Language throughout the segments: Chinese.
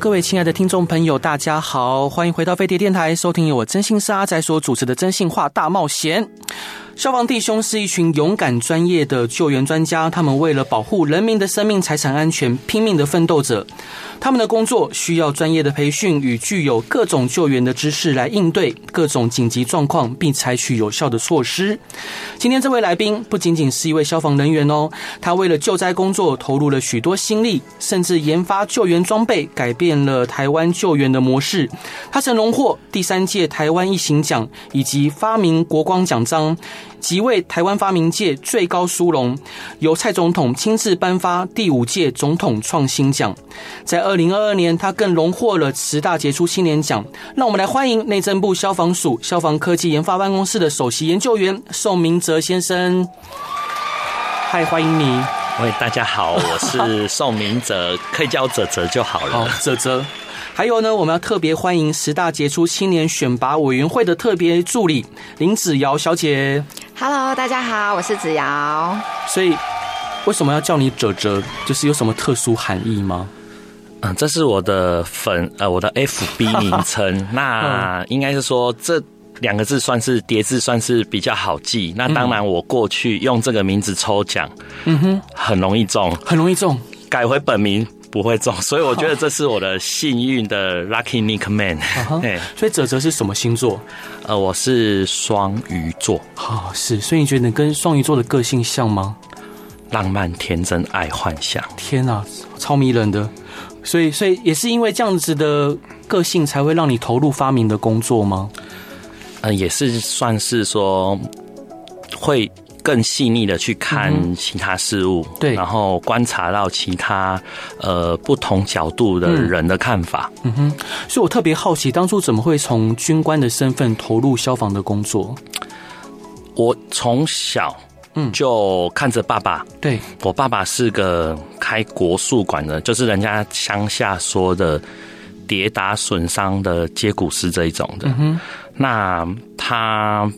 各位亲爱的听众朋友，大家好，欢迎回到飞碟电台，收听由我真心是阿仔所主持的《真心话大冒险》。消防弟兄是一群勇敢专业的救援专家，他们为了保护人民的生命财产安全，拼命的奋斗着。他们的工作需要专业的培训与具有各种救援的知识来应对各种紧急状况，并采取有效的措施。今天这位来宾不仅仅是一位消防人员哦，他为了救灾工作投入了许多心力，甚至研发救援装备，改变了台湾救援的模式。他曾荣获第三届台湾一行奖以及发明国光奖章。即为台湾发明界最高殊荣，由蔡总统亲自颁发第五届总统创新奖。在二零二二年，他更荣获了十大杰出青年奖。让我们来欢迎内政部消防署消防科技研发办公室的首席研究员宋明哲先生。嗨，欢迎你。喂，大家好，我是 宋明哲，可以叫我哲哲就好了。泽泽。还有呢，我们要特别欢迎十大杰出青年选拔委员会的特别助理林子瑶小姐。Hello，大家好，我是子瑶。所以，为什么要叫你哲哲？就是有什么特殊含义吗？嗯，这是我的粉呃，我的 FB 名称。那应该是说这两个字算是叠字，算是比较好记。那当然，我过去用这个名字抽奖，嗯哼，很容易中，很容易中。改回本名。不会中，所以我觉得这是我的幸运的 lucky nickname。对，所以泽泽是什么星座？呃，我是双鱼座。好，是，所以你觉得你跟双鱼座的个性像吗？浪漫、天真、爱幻想。天啊，超迷人的。所以，所以也是因为这样子的个性，才会让你投入发明的工作吗？嗯、呃，也是算是说会。更细腻的去看其他事物，嗯、对，然后观察到其他呃不同角度的人的看法，嗯哼。所以我特别好奇，当初怎么会从军官的身份投入消防的工作？我从小嗯就看着爸爸，对，我爸爸是个开国术馆的，就是人家乡下说的跌打损伤的接骨师这一种的，嗯。那他。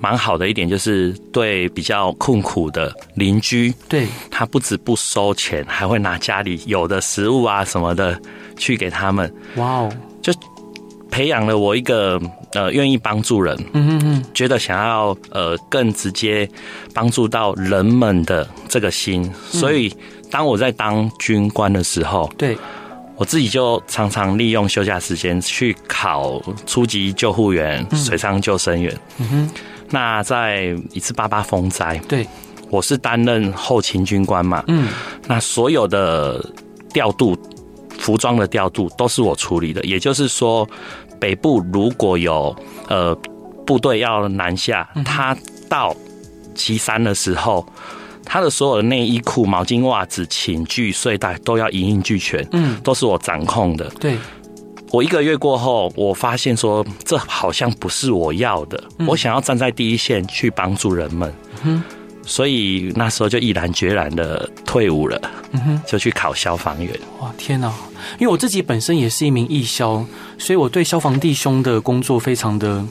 蛮好的一点就是对比较困苦的邻居，对，他不止不收钱，还会拿家里有的食物啊什么的去给他们。哇哦，就培养了我一个呃愿意帮助人，嗯嗯嗯，觉得想要呃更直接帮助到人们的这个心。所以当我在当军官的时候，对，我自己就常常利用休假时间去考初级救护员、水上救生员。嗯哼。那在一次八八风灾，对，我是担任后勤军官嘛，嗯，那所有的调度、服装的调度都是我处理的。也就是说，北部如果有呃部队要南下，他到岐山的时候，他的所有的内衣裤、毛巾、袜子、寝具、睡袋都要一应俱全，嗯，都是我掌控的，对。我一个月过后，我发现说，这好像不是我要的。嗯、我想要站在第一线去帮助人们，嗯、所以那时候就毅然决然的退伍了，嗯、哼就去考消防员。哇，天哪！因为我自己本身也是一名义消，所以我对消防弟兄的工作非常的，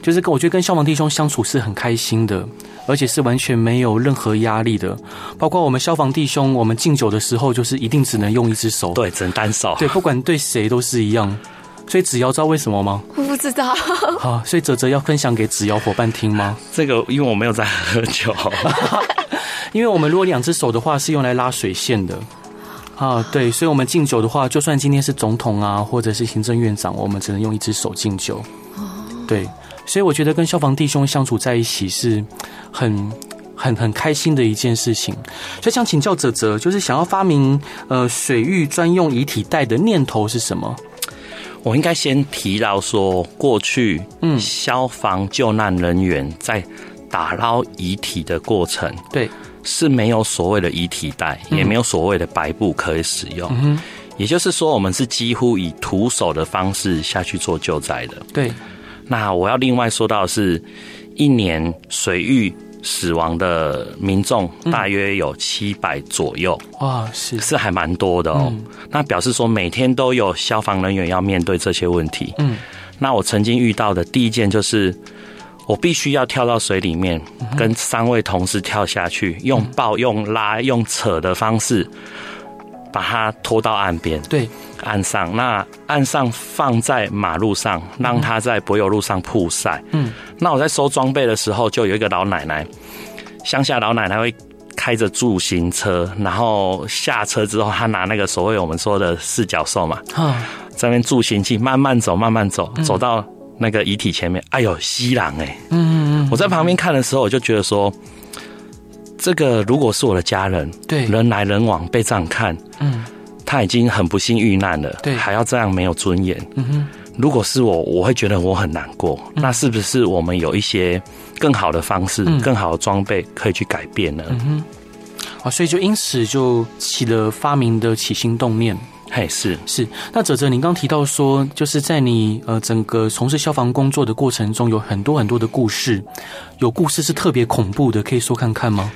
就是跟我觉得跟消防弟兄相处是很开心的。而且是完全没有任何压力的，包括我们消防弟兄，我们敬酒的时候就是一定只能用一只手，对，只能单手，对，不管对谁都是一样。所以子瑶知道为什么吗？我不知道。好，所以哲哲要分享给子瑶伙伴听吗？这个因为我没有在喝酒，因为我们如果两只手的话是用来拉水线的啊，对，所以我们敬酒的话，就算今天是总统啊，或者是行政院长，我们只能用一只手敬酒。对。所以我觉得跟消防弟兄相处在一起是很很很开心的一件事情。所以想请教泽泽，就是想要发明呃水域专用遗体袋的念头是什么？我应该先提到说，过去嗯消防救难人员在打捞遗体的过程，对，是没有所谓的遗体袋，也没有所谓的白布可以使用。嗯，也就是说，我们是几乎以徒手的方式下去做救灾的。对。那我要另外说到的是，一年水域死亡的民众大约有七百左右，哇，是是还蛮多的哦。那表示说每天都有消防人员要面对这些问题。嗯，那我曾经遇到的第一件就是。我必须要跳到水里面，跟三位同事跳下去，用抱、用拉、用扯的方式，把它拖到岸边。对，岸上，那岸上放在马路上，让它在柏油路上曝晒。嗯，那我在收装备的时候，就有一个老奶奶，乡下老奶奶会开着助行车，然后下车之后，她拿那个所谓我们说的四脚兽嘛，在那边助行器慢慢走，慢慢走，走到。那个遗体前面，哎呦，西朗哎，嗯嗯嗯，我在旁边看的时候，我就觉得说，这个如果是我的家人，对，人来人往被这样看，嗯，他已经很不幸遇难了，对，还要这样没有尊严，嗯哼，如果是我，我会觉得我很难过。那是不是我们有一些更好的方式、更好的装备可以去改变呢？嗯哼，啊，所以就因此就起了发明的起心动念。嘿，是是，那哲哲，您刚提到说，就是在你呃整个从事消防工作的过程中，有很多很多的故事，有故事是特别恐怖的，可以说看看吗？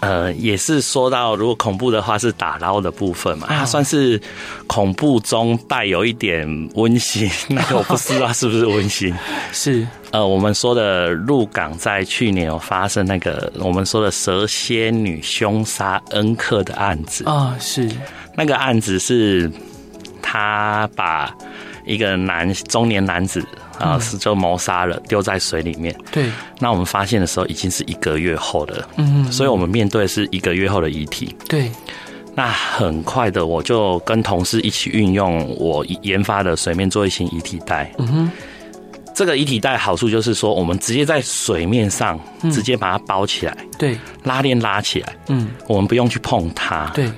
呃，也是说到，如果恐怖的话是打捞的部分嘛，它算是恐怖中带有一点温馨。那个我不知道是不是温馨。是呃，我们说的鹿港在去年有发生那个我们说的蛇蝎女凶杀恩客的案子啊，是那个案子是他把一个男中年男子。啊，是就谋杀了，丢在水里面。对，那我们发现的时候已经是一个月后的。嗯，所以我们面对的是一个月后的遗体。对，那很快的，我就跟同事一起运用我研发的水面作业型遗体袋。嗯哼，这个遗体袋好处就是说，我们直接在水面上直接把它包起来。对，拉链拉起来。嗯，我们不用去碰它。对。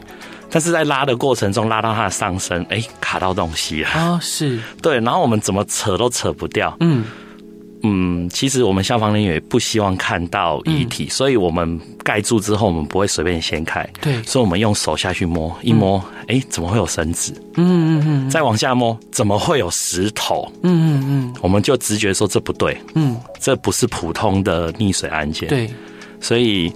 但是在拉的过程中，拉到它的上身，哎、欸，卡到东西了啊！是 对，然后我们怎么扯都扯不掉。嗯嗯，其实我们消防人员也不希望看到遗体，嗯、所以我们盖住之后，我们不会随便掀开。对，所以我们用手下去摸，一摸，哎、嗯欸，怎么会有绳子？嗯嗯嗯，再往下摸，怎么会有石头？嗯嗯嗯，我们就直觉说这不对。嗯，这不是普通的溺水案件。对，所以。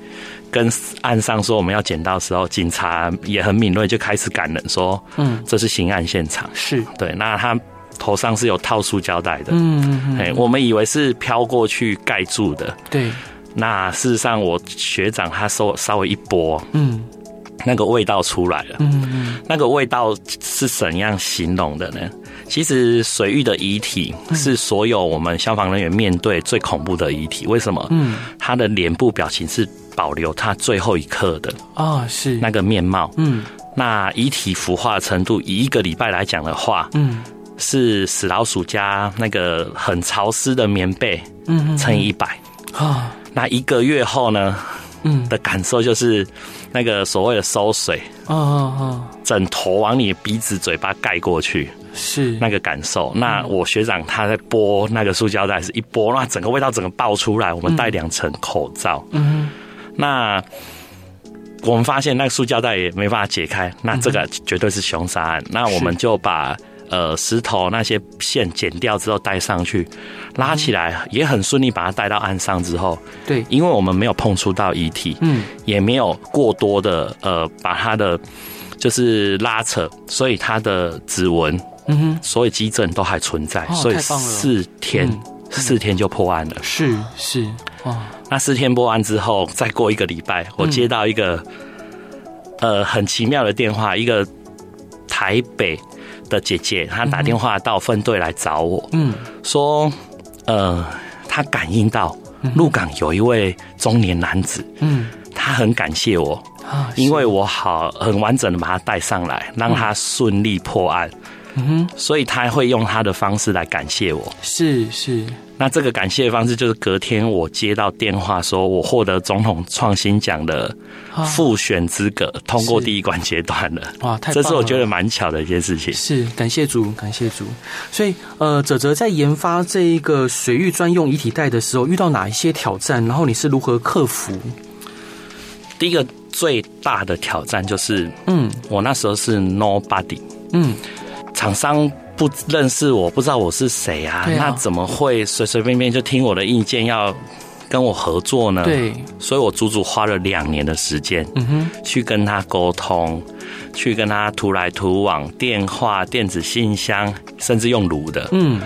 跟岸上说我们要捡到的时候，警察也很敏锐，就开始赶人说：“嗯，这是刑案现场。”是对。那他头上是有套塑胶带的，嗯，哎，我们以为是飘过去盖住的，对。那事实上，我学长他稍稍微一拨，嗯，那个味道出来了，嗯嗯，那个味道是怎样形容的呢？其实水域的遗体是所有我们消防人员面对最恐怖的遗体。为什么？嗯，他的脸部表情是。保留他最后一刻的啊，是那个面貌。嗯，那遗体腐化的程度，以一个礼拜来讲的话，嗯，是死老鼠加那个很潮湿的棉被，嗯，乘以一百啊。那一个月后呢，嗯，的感受就是那个所谓的收水，啊啊啊，枕头往你鼻子嘴巴盖过去，是那个感受。那我学长他在剥那个塑胶袋，是一剥，那整个味道整个爆出来。我们戴两层口罩，嗯。那我们发现那个塑胶袋也没办法解开，那这个绝对是凶杀案。那我们就把呃石头那些线剪掉之后带上去，拉起来也很顺利，把它带到岸上之后，对，因为我们没有碰触到遗体，嗯，也没有过多的呃把它的就是拉扯，所以它的指纹，嗯哼，所以基证都还存在，所以四天四天就破案了，是是哇。那四天破案之后，再过一个礼拜，我接到一个、嗯、呃很奇妙的电话，一个台北的姐姐，她打电话到分队来找我，嗯，说呃她感应到鹿港有一位中年男子，嗯，他很感谢我啊，因为我好很完整的把他带上来，让他顺利破案，嗯哼，所以他会用他的方式来感谢我，是是。那这个感谢的方式就是隔天我接到电话，说我获得总统创新奖的复选资格，通过第一关阶段了。哇，太！这是我觉得蛮巧的一件事情。是，感谢主，感谢主。所以，呃，哲哲在研发这一个水域专用遗体袋的时候，遇到哪一些挑战？然后你是如何克服？第一个最大的挑战就是，嗯，我那时候是 nobody，嗯，厂商不认识我，不知道我是谁啊，啊？那怎么会随随便便就听我的意见要跟我合作呢？对，所以我足足花了两年的时间，嗯哼，去跟他沟通，去跟他涂来涂往，电话、电子信箱，甚至用炉的，嗯，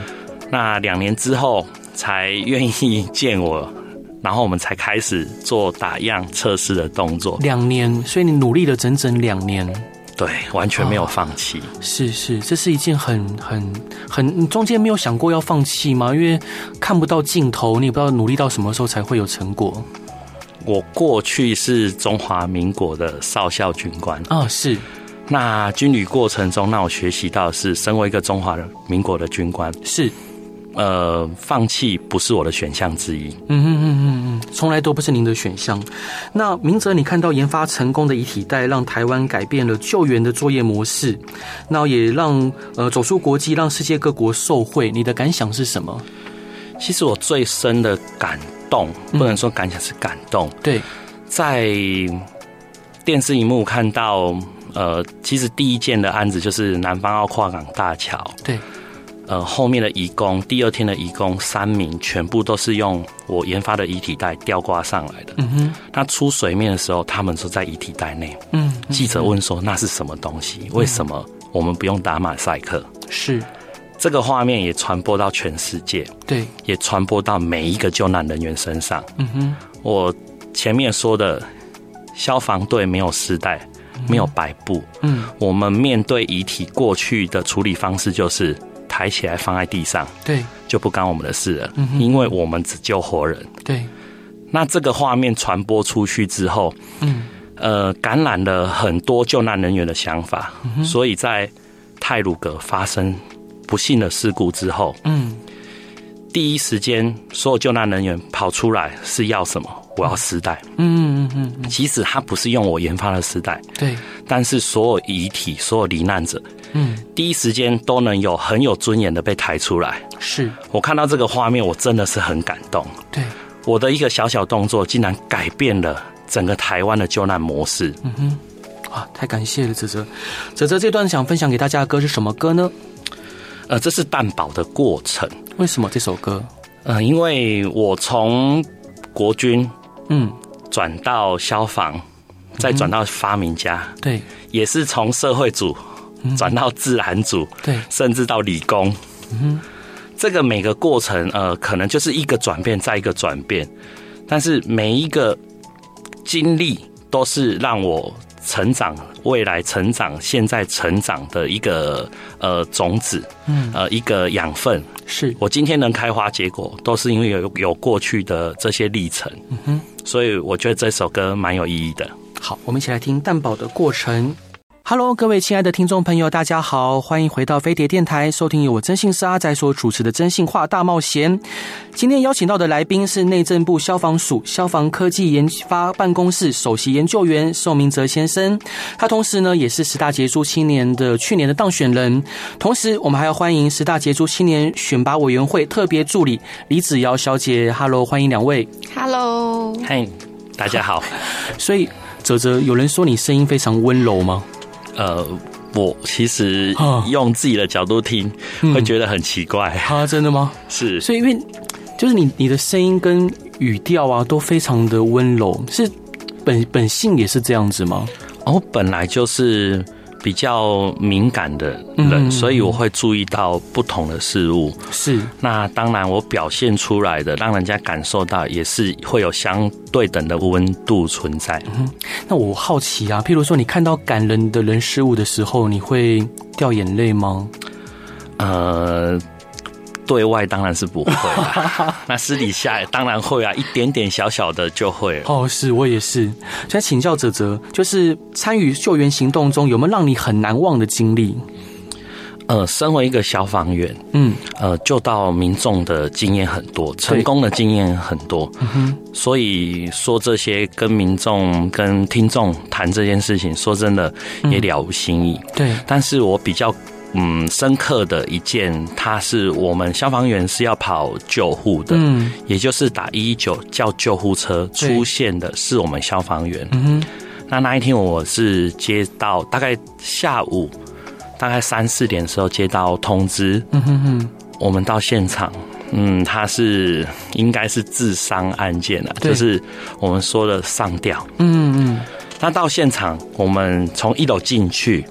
那两年之后才愿意见我，然后我们才开始做打样测试的动作。两年，所以你努力了整整两年。对，完全没有放弃。哦。是是，这是一件很很很，你中间没有想过要放弃吗？因为看不到尽头，你也不知道努力到什么时候才会有成果。我过去是中华民国的少校军官啊。哦，是。那军旅过程中，那我学习到是身为一个中华民国的军官是。呃，放弃不是我的选项之一。嗯嗯嗯嗯嗯，从来都不是您的选项。那明哲，你看到研发成功的遗体袋，让台湾改变了救援的作业模式，那也让呃走出国际，让世界各国受惠。你的感想是什么？其实我最深的感动，不能说感想是感动。嗯、对，在电视荧幕看到，呃，其实第一件的案子就是南方澳跨港大桥。对。呃，后面的移工，第二天的移工三名，全部都是用我研发的遗体袋吊挂上来的。嗯哼，那出水面的时候，他们都在遗体袋内。嗯，记者问说：“那是什么东西？为什么我们不用打马赛克？”是，这个画面也传播到全世界。对，也传播到每一个救难人员身上。嗯哼，我前面说的消防队没有丝带，没有白布。嗯，我们面对遗体过去的处理方式就是。抬起来放在地上，对，就不干我们的事了，嗯，因为我们只救活人。对，那这个画面传播出去之后，嗯，呃，感染了很多救难人员的想法，嗯，所以在泰鲁格发生不幸的事故之后，嗯，第一时间所有救难人员跑出来是要什么？我要丝带。嗯嗯嗯嗯，即使他不是用我研发的丝带，对，但是所有遗体、所有罹难者。嗯，第一时间都能有很有尊严的被抬出来。是我看到这个画面，我真的是很感动。对，我的一个小小动作，竟然改变了整个台湾的救难模式。嗯哼，啊，太感谢了，哲哲。哲哲，这段想分享给大家的歌是什么歌呢？呃，这是蛋堡的过程。为什么这首歌？呃，因为我从国军，嗯，转到消防，再转到发明家，对，也是从社会组。转到自然组，对，甚至到理工，嗯，这个每个过程，呃，可能就是一个转变，再一个转变，但是每一个经历都是让我成长、未来成长、现在成长的一个呃种子，嗯，呃，一个养分。是我今天能开花结果，都是因为有有过去的这些历程，嗯哼，所以我觉得这首歌蛮有意义的。好，我们一起来听蛋堡的过程。Hello，各位亲爱的听众朋友，大家好，欢迎回到飞碟电台，收听由我征信社阿仔所主持的征信话大冒险。今天邀请到的来宾是内政部消防署消防科技研发办公室首席研究员宋明哲先生，他同时呢也是十大杰出青年的去年的当选人。同时，我们还要欢迎十大杰出青年选拔委员会特别助理李子瑶小姐。Hello，欢迎两位。Hello，嗨，大家好。所以，哲哲，有人说你声音非常温柔吗？呃，我其实用自己的角度听，会觉得很奇怪。啊，真的吗？是，所以因为就是你你的声音跟语调啊，都非常的温柔，是本本性也是这样子吗？哦，本来就是。比较敏感的人，所以我会注意到不同的事物。是，那当然我表现出来的，让人家感受到，也是会有相对等的温度存在。嗯，那我好奇啊，譬如说你看到感人的人事物的时候，你会掉眼泪吗？呃。对外当然是不会，那私底下当然会啊，一点点小小的就会。哦，是我也是。想请教哲哲，就是参与救援行动中有没有让你很难忘的经历？呃，身为一个消防员，嗯，呃，救到民众的经验很多，成功的经验很多。嗯哼，所以说这些跟民众、跟听众谈这件事情，说真的也了无新意。对，但是我比较。嗯，深刻的一件，他是我们消防员是要跑救护的，嗯，也就是打一一九叫救护车出现的是我们消防员。嗯哼，那那一天我是接到大概下午大概三四点的时候接到通知，嗯哼哼，我们到现场，嗯，他是应该是自伤案件了，就是我们说的上吊，嗯嗯，那到现场，我们从一楼进去。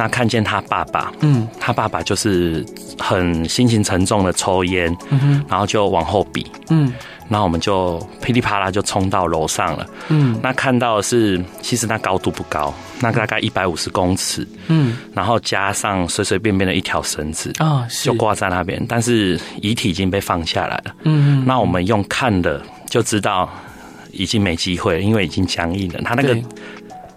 那看见他爸爸，嗯，他爸爸就是很心情沉重的抽烟，嗯哼，然后就往后比，嗯，那我们就噼里啪啦就冲到楼上了，嗯，那看到的是其实那高度不高，那大概一百五十公尺，嗯，然后加上随随便便的一条绳子啊，就挂在那边，但是遗体已经被放下来了，嗯，那我们用看的就知道已经没机会了，因为已经僵硬了，他那个。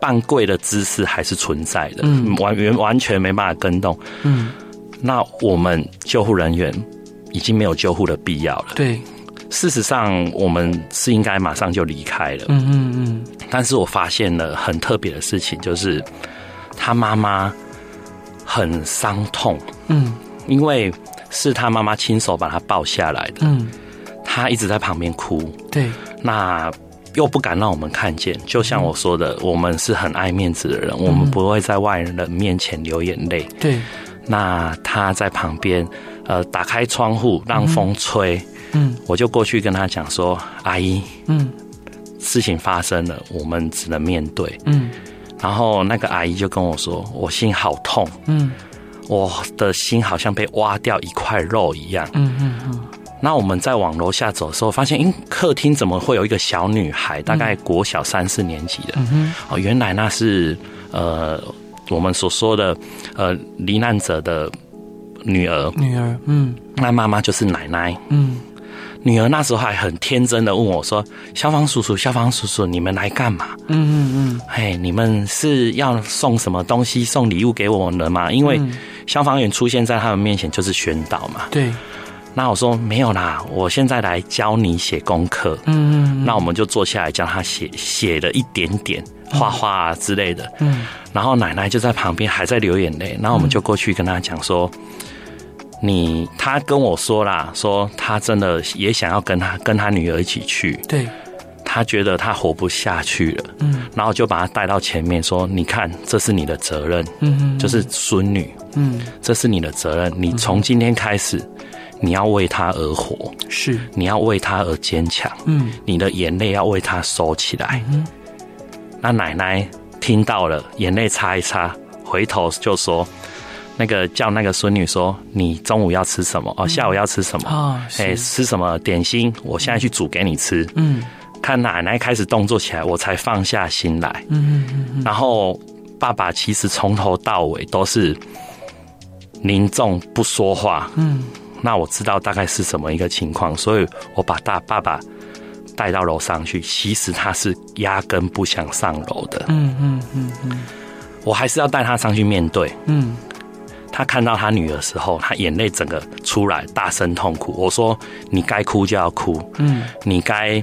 半跪的姿势还是存在的，嗯，完完完全没办法跟动，嗯，那我们救护人员已经没有救护的必要了，对，事实上我们是应该马上就离开了，嗯嗯嗯，但是我发现了很特别的事情，就是他妈妈很伤痛，嗯，因为是他妈妈亲手把他抱下来的，嗯，他一直在旁边哭，对，那。又不敢让我们看见，就像我说的，我们是很爱面子的人，我们不会在外人面前流眼泪。对，那他在旁边，呃，打开窗户让风吹，嗯，我就过去跟他讲说：“阿姨，嗯，事情发生了，我们只能面对。”嗯，然后那个阿姨就跟我说：“我心好痛，嗯，我的心好像被挖掉一块肉一样。”嗯嗯嗯。那我们在往楼下走的时候，发现，咦，客厅怎么会有一个小女孩？大概国小三四年级的。嗯哦，原来那是呃，我们所说的呃罹难者的女儿。女儿，嗯。那妈妈就是奶奶。嗯。女儿那时候还很天真的问我说：“消防叔叔，消防叔叔，你们来干嘛？”嗯嗯嗯。嘿，你们是要送什么东西？送礼物给我们吗？因为消防员出现在他们面前就是宣导嘛。对。那我说没有啦，我现在来教你写功课。嗯，嗯，那我们就坐下来教他写，写了一点点画画啊之类的。嗯，然后奶奶就在旁边还在流眼泪。然后我们就过去跟他讲说：“你，他跟我说啦，说他真的也想要跟他跟他女儿一起去。对，他觉得他活不下去了。嗯，然后就把他带到前面说：你看，这是你的责任。嗯，就是孙女。嗯，这是你的责任。你从今天开始。”你要为他而活，是你要为他而坚强。嗯，你的眼泪要为他收起来。嗯，那奶奶听到了，眼泪擦一擦，回头就说：“那个叫那个孙女说，你中午要吃什么？哦，下午要吃什么？哦，哎，吃什么点心？我现在去煮给你吃。”嗯，看奶奶开始动作起来，我才放下心来。嗯嗯嗯。然后爸爸其实从头到尾都是凝重不说话。嗯。那我知道大概是什么一个情况，所以我把大爸爸带到楼上去。其实他是压根不想上楼的。嗯嗯嗯嗯，我还是要带他上去面对。嗯，他看到他女儿的时候，他眼泪整个出来，大声痛哭。我说：“你该哭就要哭。嗯，你该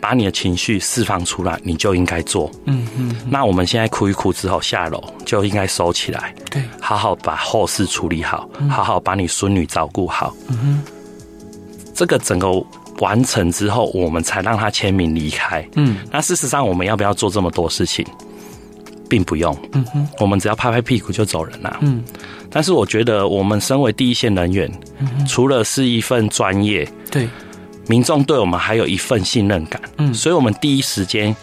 把你的情绪释放出来，你就应该做。嗯嗯。那我们现在哭一哭之后下楼就应该收起来。对，好好把后事处理好，好好把你孙女照顾好。嗯哼，这个整个完成之后，我们才让他签名离开。嗯，那事实上我们要不要做这么多事情，并不用。嗯哼，我们只要拍拍屁股就走人了。嗯，但是我觉得我们身为第一线人员，除了是一份专业，对。民众对我们还有一份信任感，嗯，所以我们第一时间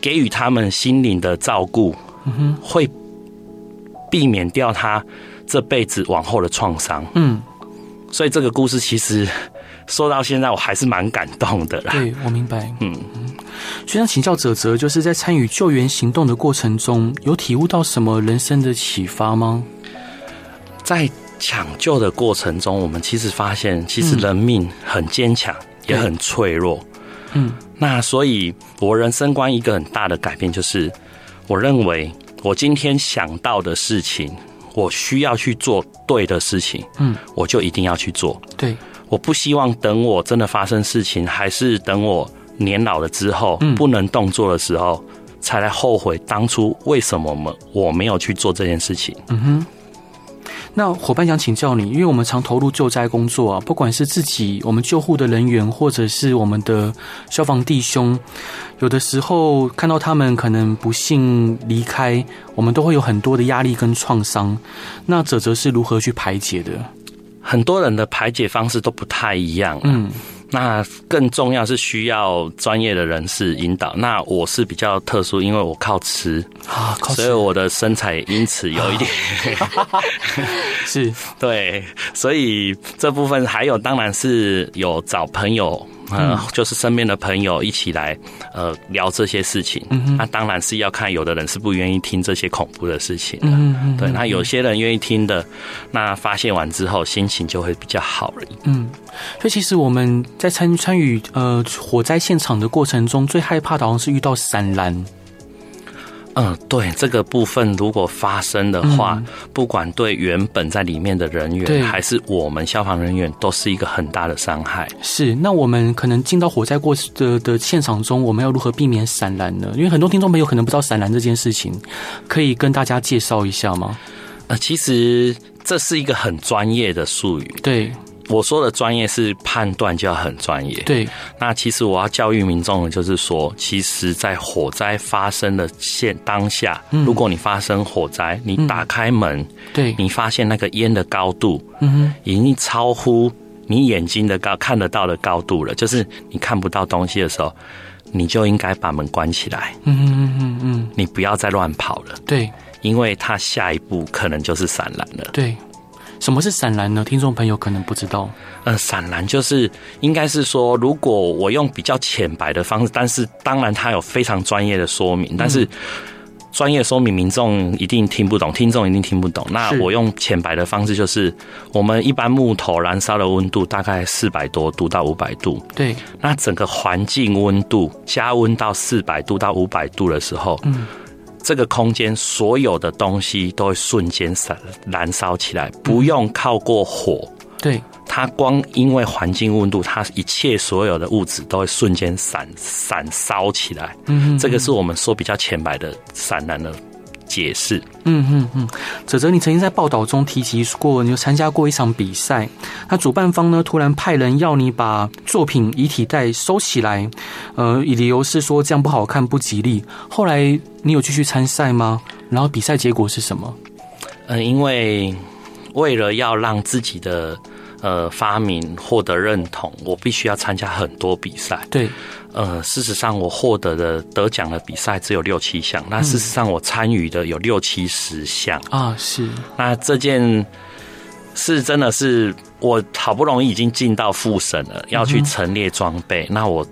给予他们心灵的照顾，嗯哼，会避免掉他这辈子往后的创伤，嗯，所以这个故事其实说到现在，我还是蛮感动的啦。对，我明白，嗯。嗯，所以想请教哲哲，就是在参与救援行动的过程中，有体悟到什么人生的启发吗？在抢救的过程中，我们其实发现，其实人命很坚强。嗯也很脆弱，嗯，那所以，我人生观一个很大的改变就是，我认为我今天想到的事情，我需要去做对的事情，嗯，我就一定要去做。对，我不希望等我真的发生事情，还是等我年老了之后，不能动作的时候，才来后悔当初为什么我们我没有去做这件事情。嗯哼。那伙伴想请教你，因为我们常投入救灾工作啊，不管是自己我们救护的人员，或者是我们的消防弟兄，有的时候看到他们可能不幸离开，我们都会有很多的压力跟创伤。那泽泽是如何去排解的？很多人的排解方式都不太一样啊。嗯。那更重要是需要专业的人士引导。那我是比较特殊，因为我靠吃啊，所以我的身材因此有一点 是，对，所以这部分还有当然是有找朋友。呃，就是身边的朋友一起来，呃，聊这些事情。那当然是要看，有的人是不愿意听这些恐怖的事情的。嗯嗯，对，那有些人愿意听的，那发泄完之后，心情就会比较好了。嗯，所以其实我们在参参与呃火灾现场的过程中，最害怕的好像是遇到闪燃。嗯，对，这个部分如果发生的话，嗯、不管对原本在里面的人员，还是我们消防人员，都是一个很大的伤害。是，那我们可能进到火灾过的的现场中，我们要如何避免闪燃呢？因为很多听众朋友可能不知道闪燃这件事情，可以跟大家介绍一下吗？呃，其实这是一个很专业的术语。对。我说的专业是判断就要很专业。对，那其实我要教育民众的就是说，其实，在火灾发生的现当下，如果你发生火灾，你打开门，对，你发现那个烟的高度，嗯哼，已经超乎你眼睛的高看得到的高度了，就是你看不到东西的时候，你就应该把门关起来。嗯嗯嗯嗯，你不要再乱跑了。对，因为它下一步可能就是闪燃了。对。什么是闪燃呢？听众朋友可能不知道。呃，闪燃就是应该是说，如果我用比较浅白的方式，但是当然它有非常专业的说明，但是专业说明民众一定听不懂，听众一定听不懂。那我用浅白的方式，就是我们一般木头燃烧的温度大概四百多度到五百度。对。那整个环境温度加温到四百度到五百度的时候，嗯。这个空间所有的东西都会瞬间燃燃烧起来，不用靠过火。对，它光因为环境温度，它一切所有的物质都会瞬间闪闪烧起来。嗯，这个是我们说比较浅白的闪燃的解释。嗯嗯嗯，哲哲，你曾经在报道中提及过，你有参加过一场比赛，那主办方呢突然派人要你把作品遗体袋收起来，呃，理由是说这样不好看、不吉利。后来你有继续参赛吗？然后比赛结果是什么？嗯，因为为了要让自己的呃发明获得认同，我必须要参加很多比赛。对。呃，事实上，我获得的得奖的比赛只有六七项。那事实上，我参与的有六七十项啊。是。那这件事真的是我好不容易已经进到复审了，要去陈列装备。那我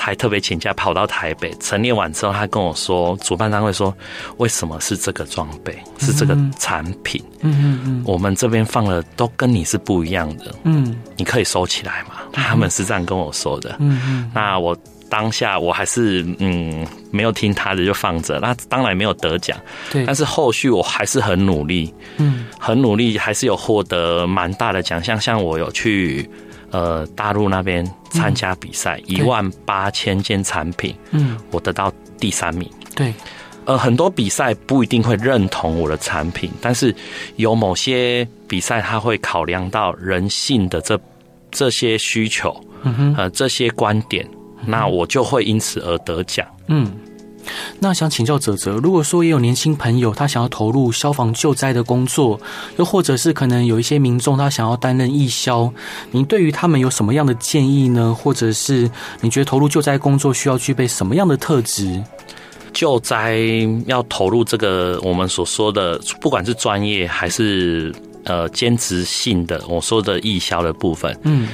才特别请假跑到台北陈列完之后，他跟我说，主办单位说，为什么是这个装备，是这个产品？嗯嗯嗯。我们这边放的都跟你是不一样的。嗯。你可以收起来嘛？他们是这样跟我说的。嗯嗯。那我。当下我还是嗯没有听他的就放着，那当然没有得奖，对。但是后续我还是很努力，嗯，很努力，还是有获得蛮大的奖项。像我有去呃大陆那边参加比赛，一万八千件产品，嗯，我得到第三名。对，呃，很多比赛不一定会认同我的产品，但是有某些比赛他会考量到人性的这这些需求，嗯哼，呃，这些观点。那我就会因此而得奖。嗯，那想请教哲哲，如果说也有年轻朋友他想要投入消防救灾的工作，又或者是可能有一些民众他想要担任义消，您对于他们有什么样的建议呢？或者是你觉得投入救灾工作需要具备什么样的特质？救灾要投入这个我们所说的，不管是专业还是呃兼职性的，我说的义消的部分，嗯。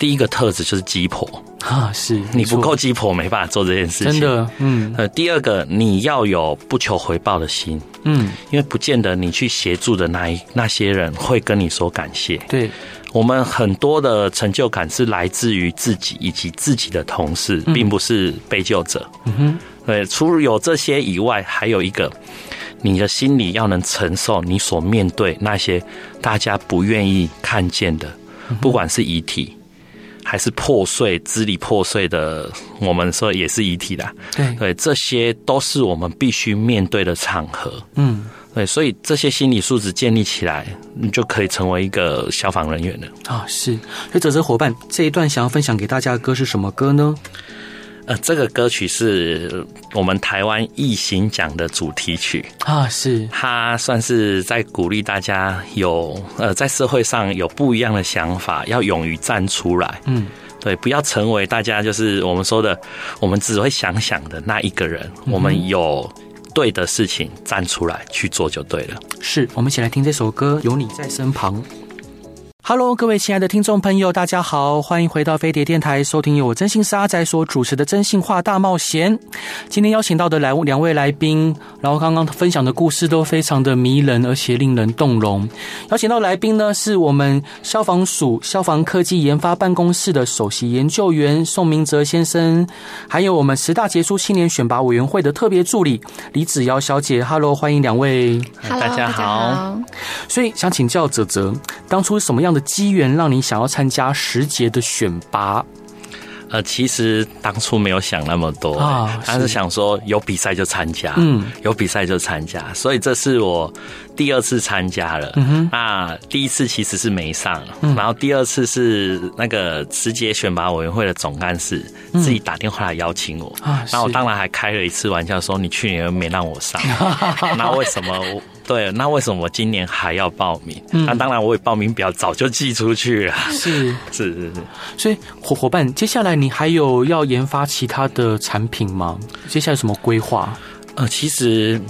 第一个特质就是鸡婆啊，是 你不够鸡婆，没办法做这件事情。真的，嗯。呃，第二个你要有不求回报的心，嗯，因为不见得你去协助的那一那些人会跟你说感谢。对，我们很多的成就感是来自于自己以及自己的同事，并不是被救者。嗯哼，对，除了有这些以外，还有一个，你的心里要能承受你所面对那些大家不愿意看见的，不管是遗体。还是破碎、支离破碎的，我们说也是遗体的。对，对，这些都是我们必须面对的场合。嗯，对，所以这些心理素质建立起来，你就可以成为一个消防人员了啊。是，所以哲哲伙伴这一段想要分享给大家的歌是什么歌呢？呃，这个歌曲是我们台湾艺行奖的主题曲啊，是它算是在鼓励大家有呃在社会上有不一样的想法，要勇于站出来。嗯，对，不要成为大家就是我们说的，我们只会想想的那一个人。嗯、我们有对的事情站出来去做就对了。是，我们一起来听这首歌，有你在身旁。Hello，各位亲爱的听众朋友，大家好，欢迎回到飞碟电台，收听由我征信社阿宅所主持的《真心话大冒险》。今天邀请到的来两位来宾，然后刚刚分享的故事都非常的迷人，而且令人动容。邀请到来宾呢，是我们消防署消防科技研发办公室的首席研究员宋明哲先生，还有我们十大杰出青年选拔委员会的特别助理李子瑶小姐。Hello，欢迎两位。Hello，大家好。所以想请教泽泽，当初什么样的机缘让你想要参加十杰的选拔？呃，其实当初没有想那么多，啊，但是想说有比赛就参加，嗯，有比赛就参加，所以这是我第二次参加了。嗯，那第一次其实是没上，嗯，然后第二次是那个十杰选拔委员会的总干事自己打电话来邀请我，啊，那我当然还开了一次玩笑说，你去年没让我上，那为什么我？对，那为什么我今年还要报名？嗯、那当然，我也报名表早就寄出去了。是 是是是，所以伙伙伴，接下来你还有要研发其他的产品吗？接下来有什么规划？呃，其实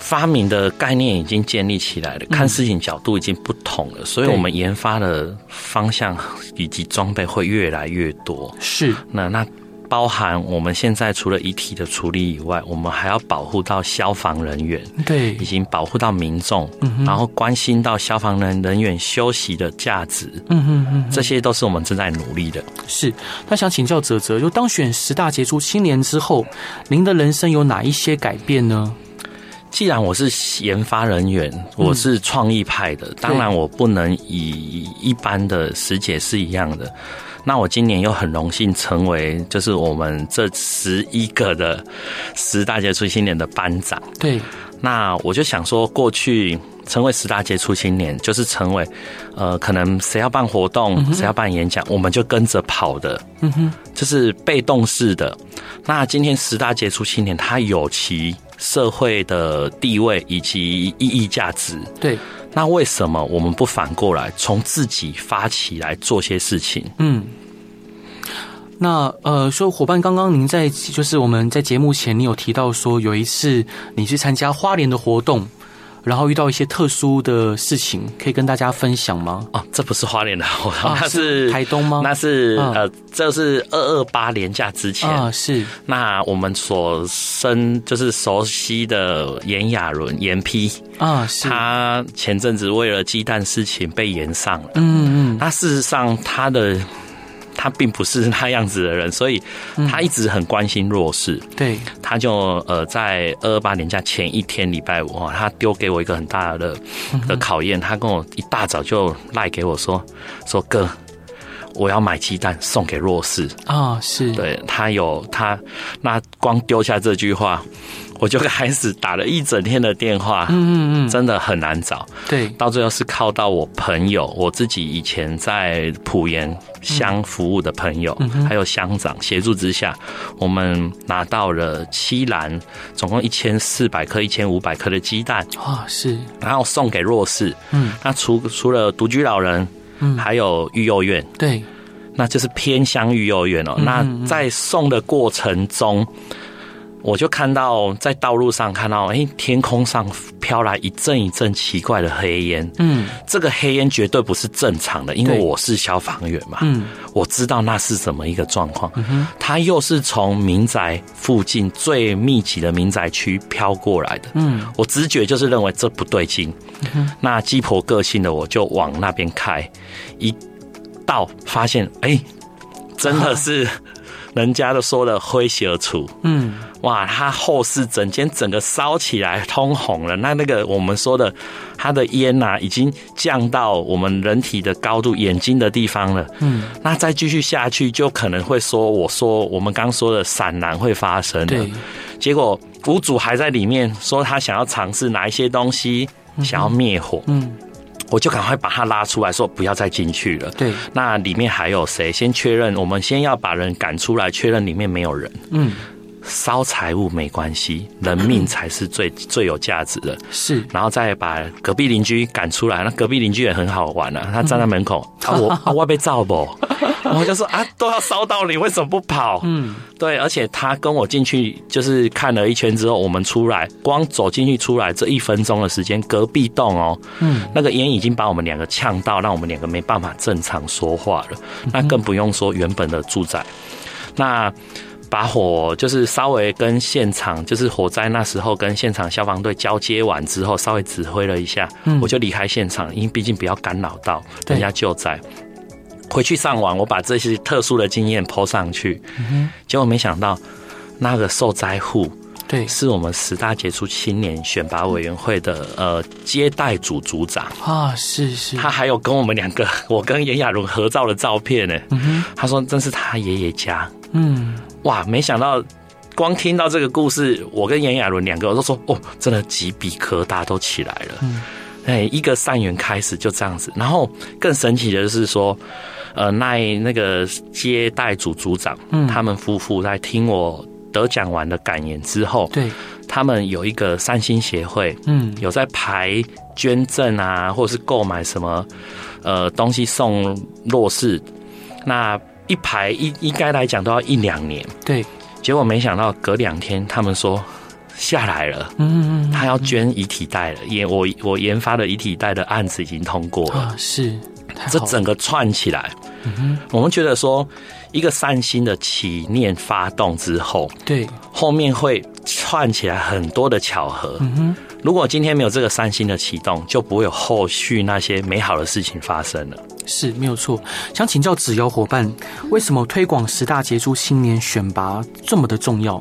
发明的概念已经建立起来了，看事情角度已经不同了，嗯、所以我们研发的方向以及装备会越来越多。是，那那。包含我们现在除了遗体的处理以外，我们还要保护到消防人员，对，已经保护到民众，嗯，然后关心到消防人人员休息的价值，嗯哼嗯，这些都是我们正在努力的。是，那想请教泽泽，就当选十大杰出青年之后，您的人生有哪一些改变呢？既然我是研发人员，我是创意派的，当然我不能以一般的时节是一样的。那我今年又很荣幸成为，就是我们这十一个的十大杰出青年的班长。对，那我就想说，过去成为十大杰出青年，就是成为，呃，可能谁要办活动，谁要办演讲，我们就跟着跑的，嗯哼，就是被动式的。那今天十大杰出青年，他有其社会的地位以及意义价值。对。那为什么我们不反过来从自己发起来做些事情？嗯，那呃，说伙伴，刚刚您在就是我们在节目前，你有提到说有一次你去参加花莲的活动。然后遇到一些特殊的事情，可以跟大家分享吗？哦，这不是花莲的 活动，那是，是台东吗？那是呃，这是二二八年假之前啊，是。那我们所生就是熟悉的炎亚纶炎批啊，是。他前阵子为了鸡蛋事情被延上了，嗯嗯。那事实上他的。他并不是那样子的人，所以他一直很关心弱势。对，他就呃，在二二八年假前一天礼拜五，他丢给我一个很大的的考验。他跟我一大早就赖给我说：“说哥，我要买鸡蛋送给弱势啊！”是，对，他有他那光丢下这句话。我就开始打了一整天的电话，嗯嗯嗯，真的很难找。对，到最后是靠到我朋友，我自己以前在埔盐乡服务的朋友，还有乡长协助之下，我们拿到了七篮，总共一千四百颗、一千五百颗的鸡蛋。哇，是，然后送给弱势。嗯，那除除了独居老人，嗯，还有育幼院。对，那就是偏乡育幼院哦。那在送的过程中。我就看到在道路上看到，哎，天空上飘来一阵一阵奇怪的黑烟。嗯，这个黑烟绝对不是正常的，因为我是消防员嘛。嗯，我知道那是怎么一个状况。嗯哼，它又是从民宅附近最密集的民宅区飘过来的。嗯，我直觉就是认为这不对劲。嗯，那鸡婆个性的我就往那边开，一到发现，哎，真的是。人家都说了灰而处，嗯，哇，它后视整间整个烧起来通红了。那那个我们说的，它的烟呐、啊，已经降到我们人体的高度，眼睛的地方了。嗯，那再继续下去，就可能会说，我说我们刚说的闪燃会发生。对，结果屋主还在里面说他想要尝试哪一些东西，想要灭火。嗯，我就赶快把他拉出来说不要再进去了。对，那里面还有谁？先确认，我们先要把人赶出来，确认里面没有人。嗯。烧财物没关系，人命才是最最有价值的。是，然后再把隔壁邻居赶出来。那隔壁邻居也很好玩啊，他站在门口，嗯、啊我啊我被照不？我就说啊，都要烧到你，为什么不跑？嗯，对，而且他跟我进去就是看了一圈之后，我们出来，光走进去出来这一分钟的时间，隔壁栋哦，嗯，那个烟已经把我们两个呛到，让我们两个没办法正常说话了。那更不用说原本的住宅，那。把火就是稍微跟现场，就是火灾那时候跟现场消防队交接完之后，稍微指挥了一下，我就离开现场，因为毕竟不要干扰到人家救灾。回去上网，我把这些特殊的经验 po 上去，结果没想到那个受灾户，对，是我们十大杰出青年选拔委员会的呃接待组组长。啊，是是，他还有跟我们两个，我跟炎亚纶合照的照片呢。他说这是他爷爷家，嗯。哇，没想到，光听到这个故事，我跟炎亚纶两个我都说，哦，真的鸡皮疙瘩都起来了。嗯，哎，一个善缘开始就这样子，然后更神奇的是说，呃，那那个接待组组长，嗯，他们夫妇在听我得奖完的感言之后，对，他们有一个善心协会，嗯，有在排捐赠啊，或者是购买什么呃东西送弱势，那。一排一应该来讲都要一两年，对。结果没想到隔两天他们说下来了，嗯嗯嗯，他要捐遗体袋了。研我我研发的遗体袋的案子已经通过了，啊，是。这整个串起来，嗯，我们觉得说一个善心的起念发动之后，对，后面会串起来很多的巧合，嗯哼。如果今天没有这个善心的启动，就不会有后续那些美好的事情发生了。是没有错。想请教子瑶伙伴，为什么推广十大杰出青年选拔这么的重要？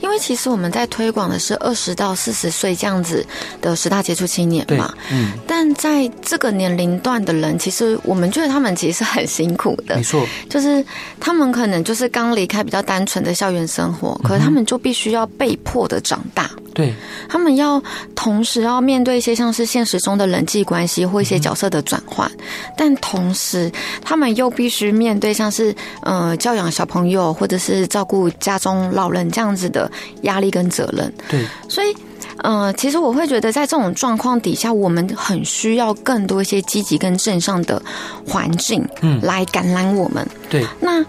因为其实我们在推广的是二十到四十岁这样子的十大杰出青年嘛，嗯，但在这个年龄段的人，其实我们觉得他们其实是很辛苦的，没错，就是他们可能就是刚离开比较单纯的校园生活，可是他们就必须要被迫的长大。对，他们要同时要面对一些像是现实中的人际关系或一些角色的转换，嗯、但同时他们又必须面对像是呃教养小朋友或者是照顾家中老人这样子的压力跟责任。对，所以呃，其实我会觉得在这种状况底下，我们很需要更多一些积极跟正向的环境，嗯，来感染我们。对，那。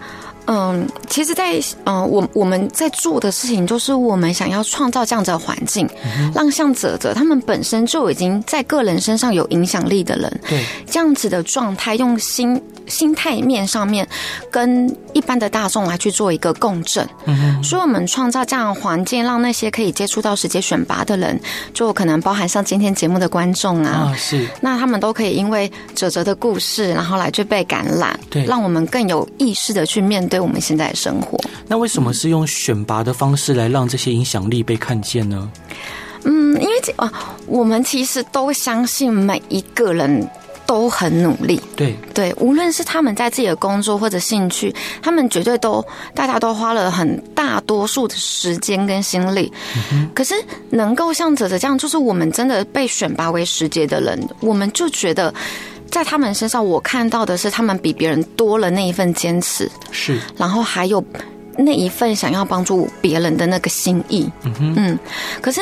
嗯，其实在，在嗯，我我们在做的事情，就是我们想要创造这样子的环境，嗯、让像泽泽他们本身就已经在个人身上有影响力的人，对。这样子的状态，用心心态面上面跟一般的大众来去做一个共振。嗯哼，所以我们创造这样的环境，让那些可以接触到时间选拔的人，就可能包含像今天节目的观众啊，啊，是，那他们都可以因为哲哲的故事，然后来去被感染，对，让我们更有意识的去面对。我们现在的生活，那为什么是用选拔的方式来让这些影响力被看见呢？嗯，因为啊，我们其实都相信每一个人都很努力，对对，无论是他们在自己的工作或者兴趣，他们绝对都大家都花了很大多数的时间跟心力。嗯、可是能够像哲哲这样，就是我们真的被选拔为十节的人，我们就觉得。在他们身上，我看到的是他们比别人多了那一份坚持，是，然后还有那一份想要帮助别人的那个心意。嗯哼，嗯。可是，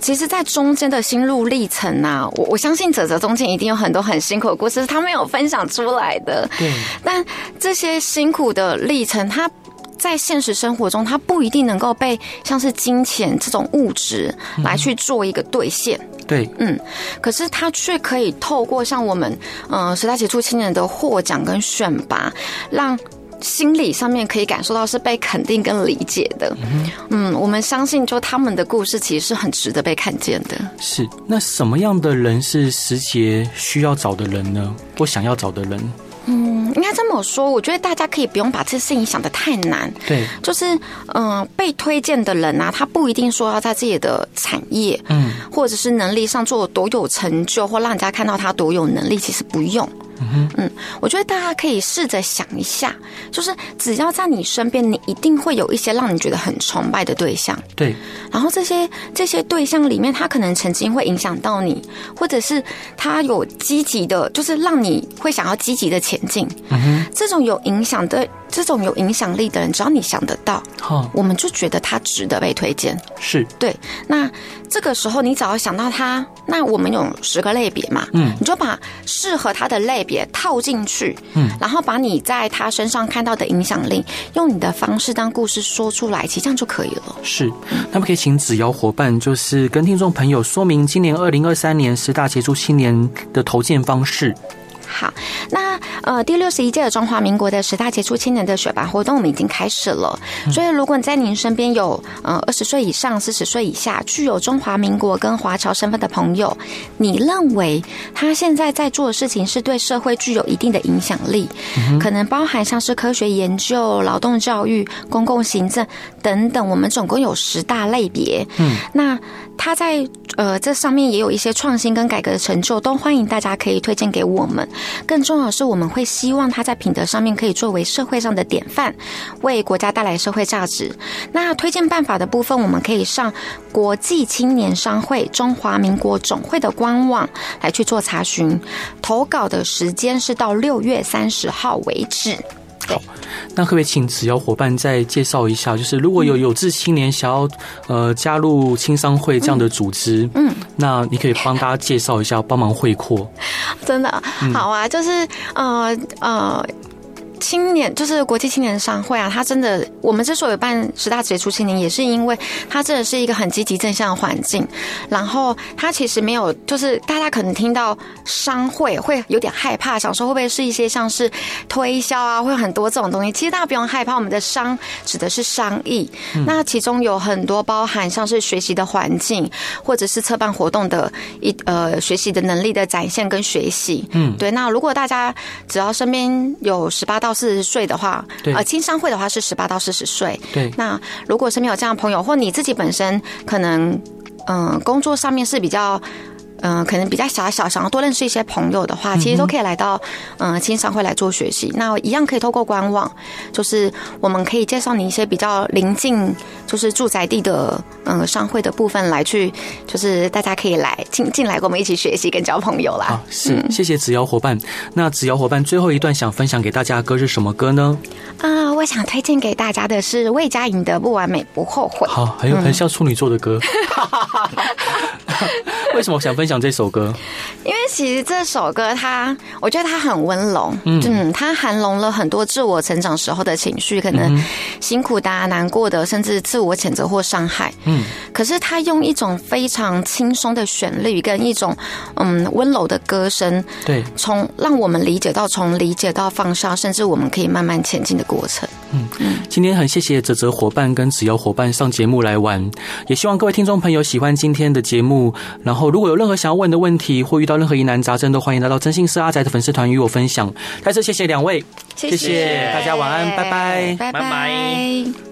其实，在中间的心路历程啊，我我相信泽泽中间一定有很多很辛苦的故事，他没有分享出来的。对。但这些辛苦的历程，他在现实生活中，他不一定能够被像是金钱这种物质来去做一个兑现。嗯对，嗯，可是他却可以透过像我们，呃，十大杰出青年的获奖跟选拔，让心理上面可以感受到是被肯定跟理解的。嗯，嗯，我们相信，就他们的故事其实是很值得被看见的。是，那什么样的人是时节需要找的人呢？或想要找的人？嗯，应该这么说，我觉得大家可以不用把这事情想的太难。对，就是嗯、呃，被推荐的人啊，他不一定说要在自己的产业，嗯，或者是能力上做多有成就，或让人家看到他多有能力，其实不用。嗯，嗯，我觉得大家可以试着想一下，就是只要在你身边，你一定会有一些让你觉得很崇拜的对象。对。然后这些这些对象里面，他可能曾经会影响到你，或者是他有积极的，就是让你会想要积极的前进。嗯哼。这种有影响的。这种有影响力的人，只要你想得到，好，我们就觉得他值得被推荐。是对。那这个时候，你只要想到他，那我们有十个类别嘛，嗯，你就把适合他的类别套进去，嗯，然后把你在他身上看到的影响力，用你的方式当故事说出来，其实这样就可以了。是，那么可以请子瑶伙伴，就是跟听众朋友说明今年二零二三年十大杰出青年的投件方式。好，那呃，第六十一届的中华民国的十大杰出青年的选拔活动，我们已经开始了。所以，如果你在您身边有呃二十岁以上、四十岁以下具有中华民国跟华侨身份的朋友，你认为他现在在做的事情是对社会具有一定的影响力，可能包含像是科学研究、劳动教育、公共行政等等，我们总共有十大类别。嗯，那。他在呃这上面也有一些创新跟改革的成就，都欢迎大家可以推荐给我们。更重要的是，我们会希望他在品德上面可以作为社会上的典范，为国家带来社会价值。那推荐办法的部分，我们可以上国际青年商会中华民国总会的官网来去做查询。投稿的时间是到六月三十号为止。好，那可不可以请子瑶伙伴再介绍一下？就是如果有有志青年想要呃加入青商会这样的组织，嗯，嗯，那你可以帮大家介绍一下，帮忙会扩。真的好啊，就是呃呃。呃青年就是国际青年商会啊，他真的，我们之所以办十大杰出青年，也是因为他真的是一个很积极正向的环境。然后他其实没有，就是大家可能听到商会会有点害怕，想说会不会是一些像是推销啊，会有很多这种东西。其实大家不用害怕，我们的商指的是商议，嗯、那其中有很多包含像是学习的环境，或者是策办活动的一呃学习的能力的展现跟学习。嗯，对。那如果大家只要身边有十八到四十岁的话，呃，青商会的话是十八到四十岁。对，那如果身边有这样的朋友，或你自己本身可能，嗯、呃，工作上面是比较。嗯、呃，可能比较小小，想要多认识一些朋友的话，其实都可以来到嗯青商会来做学习。那一样可以透过官网，就是我们可以介绍你一些比较临近，就是住宅地的嗯、呃、商会的部分来去，就是大家可以来进进来跟我们一起学习跟交朋友啦。好，是，谢谢子瑶伙伴。那子瑶伙伴最后一段想分享给大家的歌是什么歌呢？啊、呃，我想推荐给大家的是魏佳莹的《不完美不后悔》。好，很有很像处女座的歌。为什么我想分享这首歌？因为其实这首歌它，我觉得它很温柔，嗯，它含容了很多自我成长时候的情绪，可能辛苦的、难过的，甚至自我谴责或伤害，嗯。可是它用一种非常轻松的旋律跟一种嗯温柔的歌声，对，从让我们理解到从理解到放下，甚至我们可以慢慢前进的过程。今天很谢谢泽泽伙伴跟子瑶伙伴上节目来玩，也希望各位听众朋友喜欢今天的节目，然后。如果有任何想要问的问题，或遇到任何疑难杂症，都欢迎来到真心是阿宅的粉丝团与我分享。再次谢谢两位，谢谢，谢谢大家，晚安，拜拜，拜拜。拜拜。